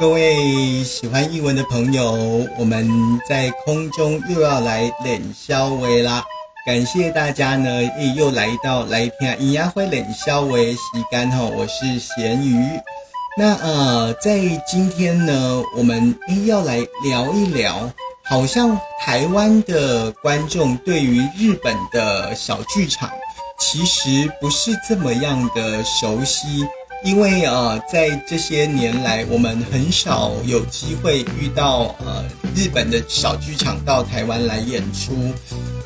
各位喜欢译文的朋友，我们在空中又要来冷消微啦！感谢大家呢，又来到来听咿呀会冷消维时间哈，我是咸鱼。那呃，在今天呢，我们诶要来聊一聊，好像台湾的观众对于日本的小剧场，其实不是这么样的熟悉。因为呃，在这些年来，我们很少有机会遇到呃日本的小剧场到台湾来演出。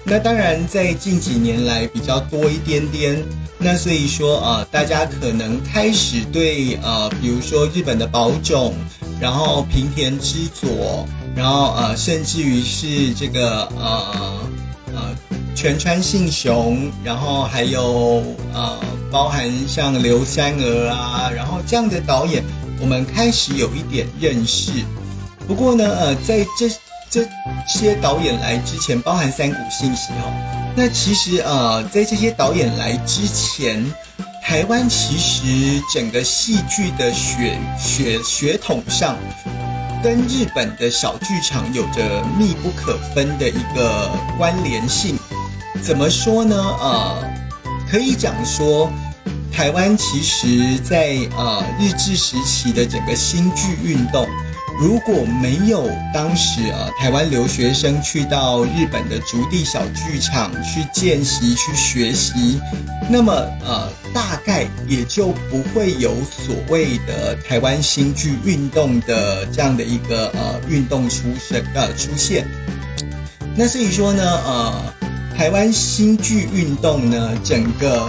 那当然，在近几年来比较多一点点。那所以说呃，大家可能开始对呃，比如说日本的宝冢，然后平田之佐，然后呃，甚至于是这个呃呃全川信雄，然后还有呃。包含像刘三儿啊，然后这样的导演，我们开始有一点认识。不过呢，呃，在这这些导演来之前，包含三股信息哦。那其实呃，在这些导演来之前，台湾其实整个戏剧的血血血统上，跟日本的小剧场有着密不可分的一个关联性。怎么说呢？呃。可以讲说，台湾其实，在呃日治时期的整个新剧运动，如果没有当时呃台湾留学生去到日本的竹地小剧场去见习去学习，那么呃大概也就不会有所谓的台湾新剧运动的这样的一个呃运动出生呃出现。那所以说呢，呃。台湾新剧运动呢，整个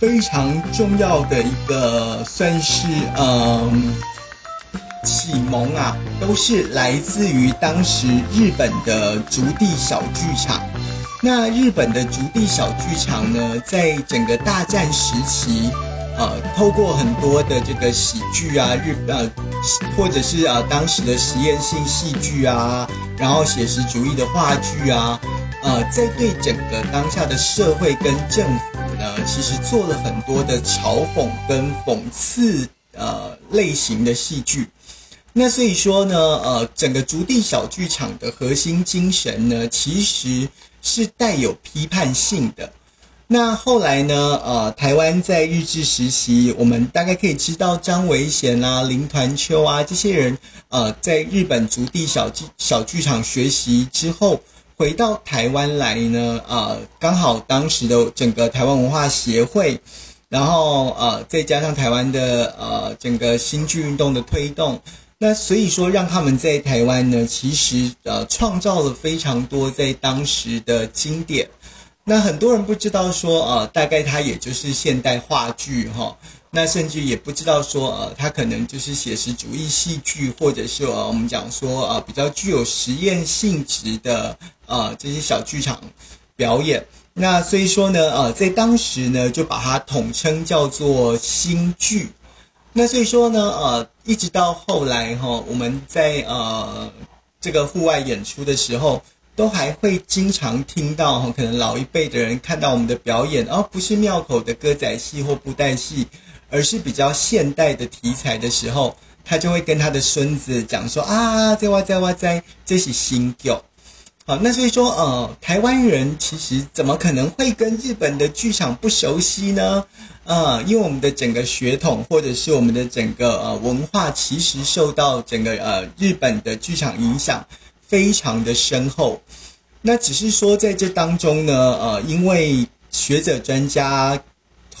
非常重要的一个算是嗯启蒙啊，都是来自于当时日本的竹地小剧场。那日本的竹地小剧场呢，在整个大战时期，呃，透过很多的这个喜剧啊，日呃，或者是啊当时的实验性戏剧啊，然后写实主义的话剧啊。呃，在对整个当下的社会跟政府呢，其实做了很多的嘲讽跟讽刺呃类型的戏剧。那所以说呢，呃，整个竹地小剧场的核心精神呢，其实是带有批判性的。那后来呢，呃，台湾在日治时期，我们大概可以知道张维贤啊、林团秋啊这些人，呃，在日本竹地小剧小剧场学习之后。回到台湾来呢，呃，刚好当时的整个台湾文化协会，然后呃，再加上台湾的呃整个新剧运动的推动，那所以说让他们在台湾呢，其实呃创造了非常多在当时的经典。那很多人不知道说，呃，大概它也就是现代话剧哈。那甚至也不知道说，呃，它可能就是写实主义戏剧，或者是呃，我们讲说，呃，比较具有实验性质的，呃，这些小剧场表演。那所以说呢，呃，在当时呢，就把它统称叫做新剧。那所以说呢，呃，一直到后来哈，我们在呃这个户外演出的时候，都还会经常听到哈，可能老一辈的人看到我们的表演，而不是庙口的歌仔戏或布袋戏。而是比较现代的题材的时候，他就会跟他的孙子讲说啊，在哇在哇在，这是新剧好，那所以说，呃，台湾人其实怎么可能会跟日本的剧场不熟悉呢？呃，因为我们的整个血统或者是我们的整个呃文化，其实受到整个呃日本的剧场影响非常的深厚。那只是说在这当中呢，呃，因为学者专家。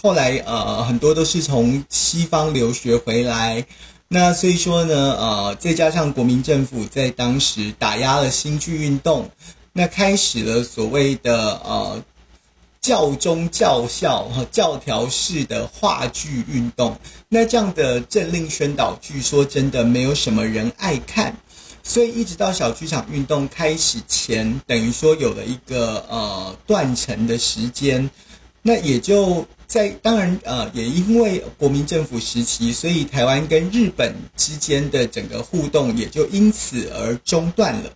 后来呃很多都是从西方留学回来，那所以说呢呃再加上国民政府在当时打压了新剧运动，那开始了所谓的呃教中教校和教条式的话剧运动，那这样的政令宣导剧说真的没有什么人爱看，所以一直到小剧场运动开始前，等于说有了一个呃断层的时间，那也就。在当然，呃，也因为国民政府时期，所以台湾跟日本之间的整个互动也就因此而中断了。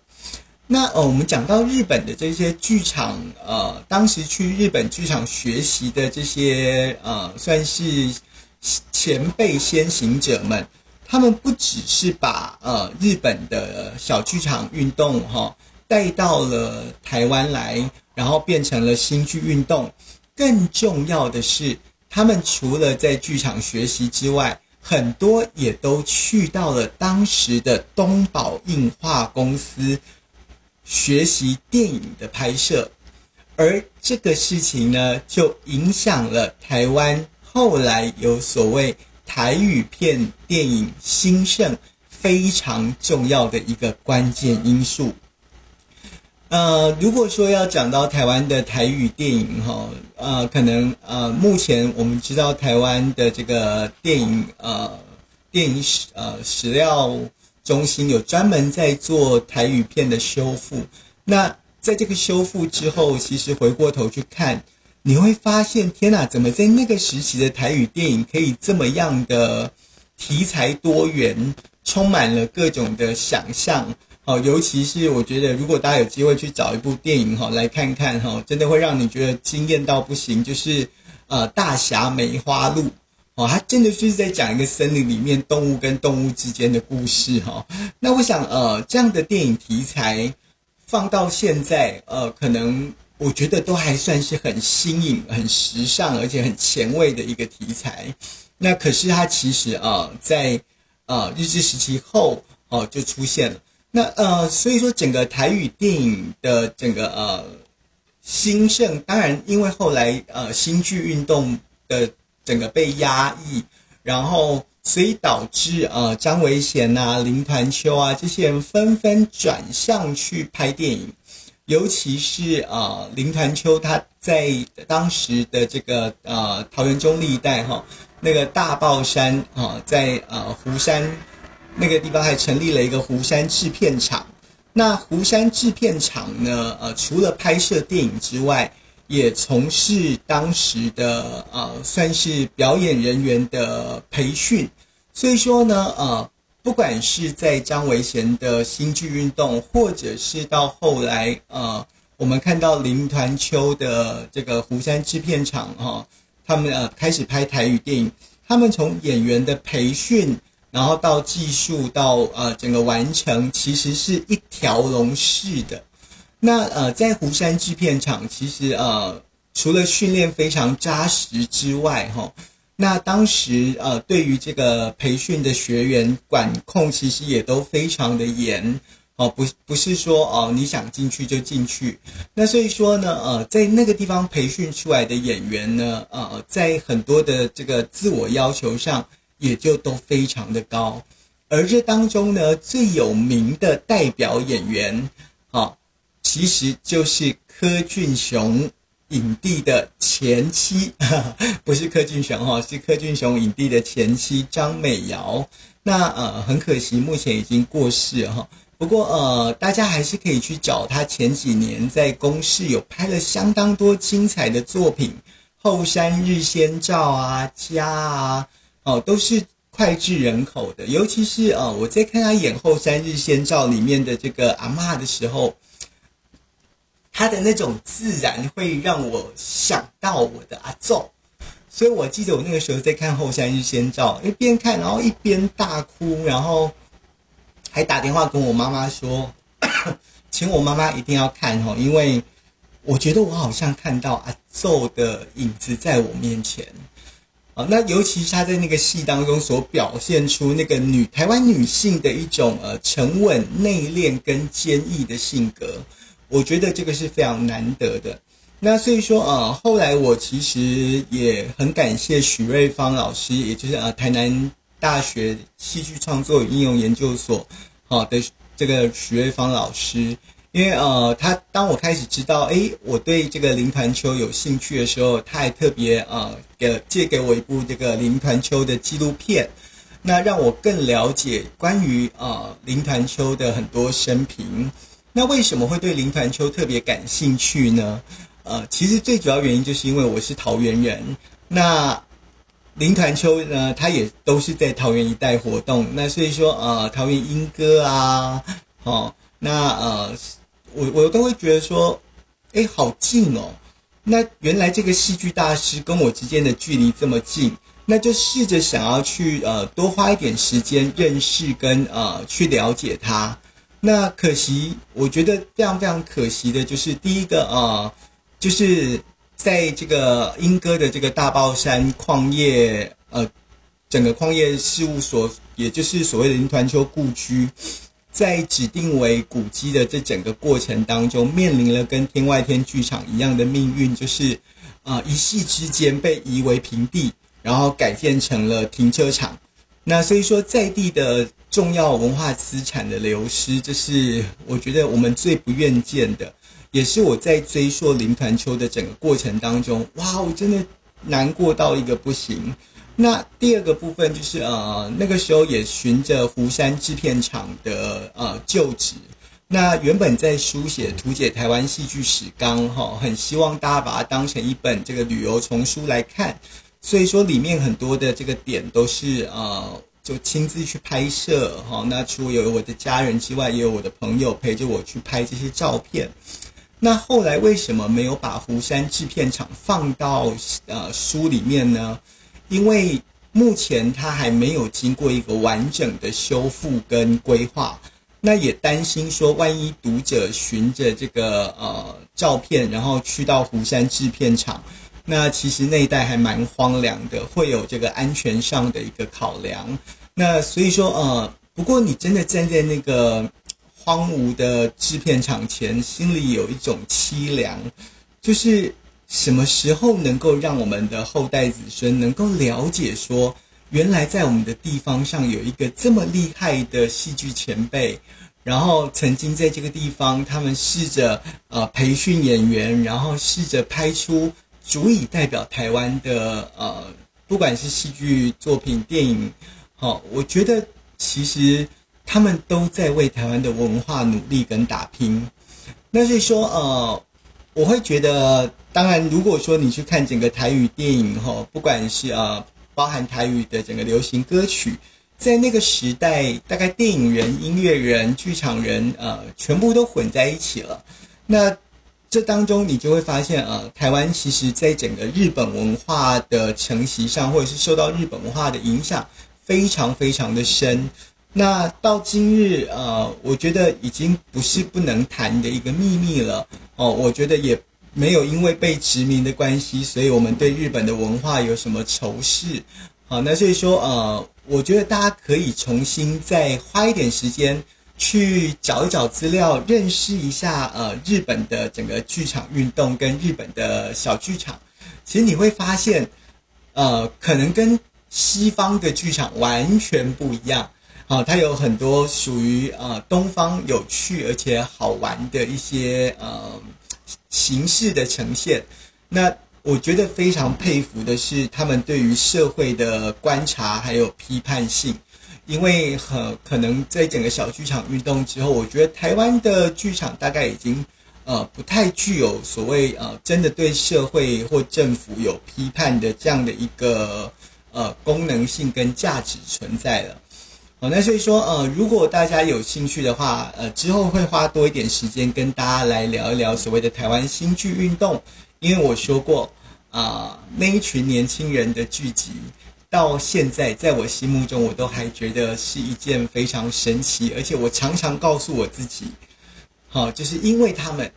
那呃，我们讲到日本的这些剧场，呃，当时去日本剧场学习的这些呃，算是前辈先行者们，他们不只是把呃日本的小剧场运动哈带到了台湾来，然后变成了新剧运动。更重要的是，他们除了在剧场学习之外，很多也都去到了当时的东宝映画公司学习电影的拍摄，而这个事情呢，就影响了台湾后来有所谓台语片电影兴盛非常重要的一个关键因素。呃，如果说要讲到台湾的台语电影哈，呃，可能呃，目前我们知道台湾的这个电影呃，电影史呃史料中心有专门在做台语片的修复。那在这个修复之后，其实回过头去看，你会发现，天哪，怎么在那个时期的台语电影可以这么样的题材多元，充满了各种的想象。哦，尤其是我觉得，如果大家有机会去找一部电影哈来看看哈，真的会让你觉得惊艳到不行。就是呃，《大侠梅花鹿》哦，它真的就是在讲一个森林里面动物跟动物之间的故事哈。那我想呃，这样的电影题材放到现在呃，可能我觉得都还算是很新颖、很时尚，而且很前卫的一个题材。那可是它其实啊，在呃日治时期后哦就出现了。那呃，所以说整个台语电影的整个呃兴盛，当然因为后来呃新剧运动的整个被压抑，然后所以导致呃张维贤呐、林团秋啊这些人纷纷转向去拍电影，尤其是呃林团秋他在当时的这个呃桃园中历代哈那个大豹山啊，在呃湖山。那个地方还成立了一个湖山制片厂。那湖山制片厂呢？呃，除了拍摄电影之外，也从事当时的呃，算是表演人员的培训。所以说呢，呃，不管是在张维贤的新剧运动，或者是到后来呃，我们看到林团秋的这个湖山制片厂哈，他们呃开始拍台语电影，他们从演员的培训。然后到技术到呃整个完成，其实是一条龙式的。那呃在湖山制片厂，其实呃除了训练非常扎实之外，哈，那当时呃对于这个培训的学员管控，其实也都非常的严哦，不不是说哦你想进去就进去。那所以说呢，呃在那个地方培训出来的演员呢，呃在很多的这个自我要求上。也就都非常的高，而这当中呢，最有名的代表演员，啊，其实就是柯俊雄影帝的前妻，不是柯俊雄哈，是柯俊雄影帝的前妻张美瑶。那呃，很可惜，目前已经过世哈。不过呃，大家还是可以去找他前几年在公视有拍了相当多精彩的作品，《后山日先照》啊，《家》啊。哦，都是脍炙人口的，尤其是啊，我在看他演《后山日先照》里面的这个阿妈的时候，他的那种自然会让我想到我的阿奏，所以我记得我那个时候在看《后山日先照》，一边看然后一边大哭，然后还打电话跟我妈妈说，请我妈妈一定要看哦，因为我觉得我好像看到阿奏的影子在我面前。啊，那尤其是他在那个戏当中所表现出那个女台湾女性的一种呃沉稳内敛跟坚毅的性格，我觉得这个是非常难得的。那所以说呃，后来我其实也很感谢许瑞芳老师，也就是呃台南大学戏剧创作与应用研究所好的这个许瑞芳老师。因为呃，他当我开始知道，哎，我对这个林团秋有兴趣的时候，他还特别呃给借给我一部这个林团秋的纪录片，那让我更了解关于呃林团秋的很多生平。那为什么会对林团秋特别感兴趣呢？呃，其实最主要原因就是因为我是桃园人，那林团秋呢，他也都是在桃园一带活动，那所以说呃，桃园莺歌啊，哦，那呃。我我都会觉得说，哎，好近哦。那原来这个戏剧大师跟我之间的距离这么近，那就试着想要去呃多花一点时间认识跟呃去了解他。那可惜，我觉得非常非常可惜的就是第一个呃，就是在这个英歌的这个大豹山矿业呃整个矿业事务所，也就是所谓的林团丘故居。在指定为古迹的这整个过程当中，面临了跟天外天剧场一样的命运，就是，啊，一夕之间被夷为平地，然后改建成了停车场。那所以说，在地的重要文化资产的流失，这是我觉得我们最不愿见的，也是我在追溯林团秋的整个过程当中，哇，我真的难过到一个不行。那第二个部分就是呃，那个时候也循着湖山制片厂的呃旧址，那原本在书写图解台湾戏剧史纲哈，很希望大家把它当成一本这个旅游丛书来看，所以说里面很多的这个点都是呃就亲自去拍摄哈。那除了有我的家人之外，也有我的朋友陪着我去拍这些照片。那后来为什么没有把湖山制片厂放到呃书里面呢？因为目前它还没有经过一个完整的修复跟规划，那也担心说，万一读者循着这个呃照片，然后去到湖山制片厂，那其实那一带还蛮荒凉的，会有这个安全上的一个考量。那所以说呃，不过你真的站在那个荒芜的制片厂前，心里有一种凄凉，就是。什么时候能够让我们的后代子孙能够了解说，原来在我们的地方上有一个这么厉害的戏剧前辈，然后曾经在这个地方，他们试着呃培训演员，然后试着拍出足以代表台湾的呃，不管是戏剧作品、电影，好，我觉得其实他们都在为台湾的文化努力跟打拼。那所以说呃。我会觉得，当然，如果说你去看整个台语电影哈，不管是呃包含台语的整个流行歌曲，在那个时代，大概电影人、音乐人、剧场人，呃，全部都混在一起了。那这当中，你就会发现，呃，台湾其实在整个日本文化的承袭上，或者是受到日本文化的影响，非常非常的深。那到今日，呃，我觉得已经不是不能谈的一个秘密了。哦，我觉得也没有因为被殖民的关系，所以我们对日本的文化有什么仇视。好，那所以说，呃，我觉得大家可以重新再花一点时间去找一找资料，认识一下呃日本的整个剧场运动跟日本的小剧场。其实你会发现，呃，可能跟西方的剧场完全不一样。啊，它有很多属于呃东方有趣而且好玩的一些呃形式的呈现。那我觉得非常佩服的是他们对于社会的观察还有批判性，因为很可能在整个小剧场运动之后，我觉得台湾的剧场大概已经呃不太具有所谓呃真的对社会或政府有批判的这样的一个呃功能性跟价值存在了。好，那所以说，呃，如果大家有兴趣的话，呃，之后会花多一点时间跟大家来聊一聊所谓的台湾新剧运动，因为我说过，啊，那一群年轻人的聚集，到现在在我心目中，我都还觉得是一件非常神奇，而且我常常告诉我自己，好，就是因为他们，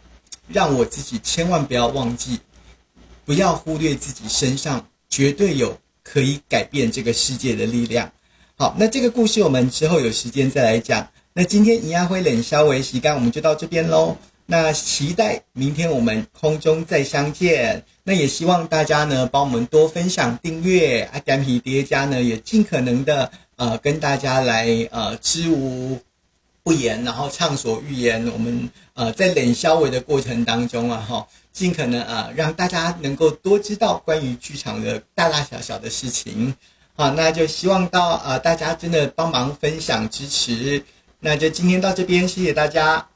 让我自己千万不要忘记，不要忽略自己身上绝对有可以改变这个世界的力量。好，那这个故事我们之后有时间再来讲。那今天尹亚辉冷消为习干，我们就到这边喽。那期待明天我们空中再相见。那也希望大家呢帮我们多分享、订阅。阿甘皮叠加呢也尽可能的呃跟大家来呃知无不言，然后畅所欲言。我们呃在冷消为的过程当中啊哈，尽可能啊让大家能够多知道关于剧场的大大小小的事情。好，那就希望到呃大家真的帮忙分享支持，那就今天到这边，谢谢大家。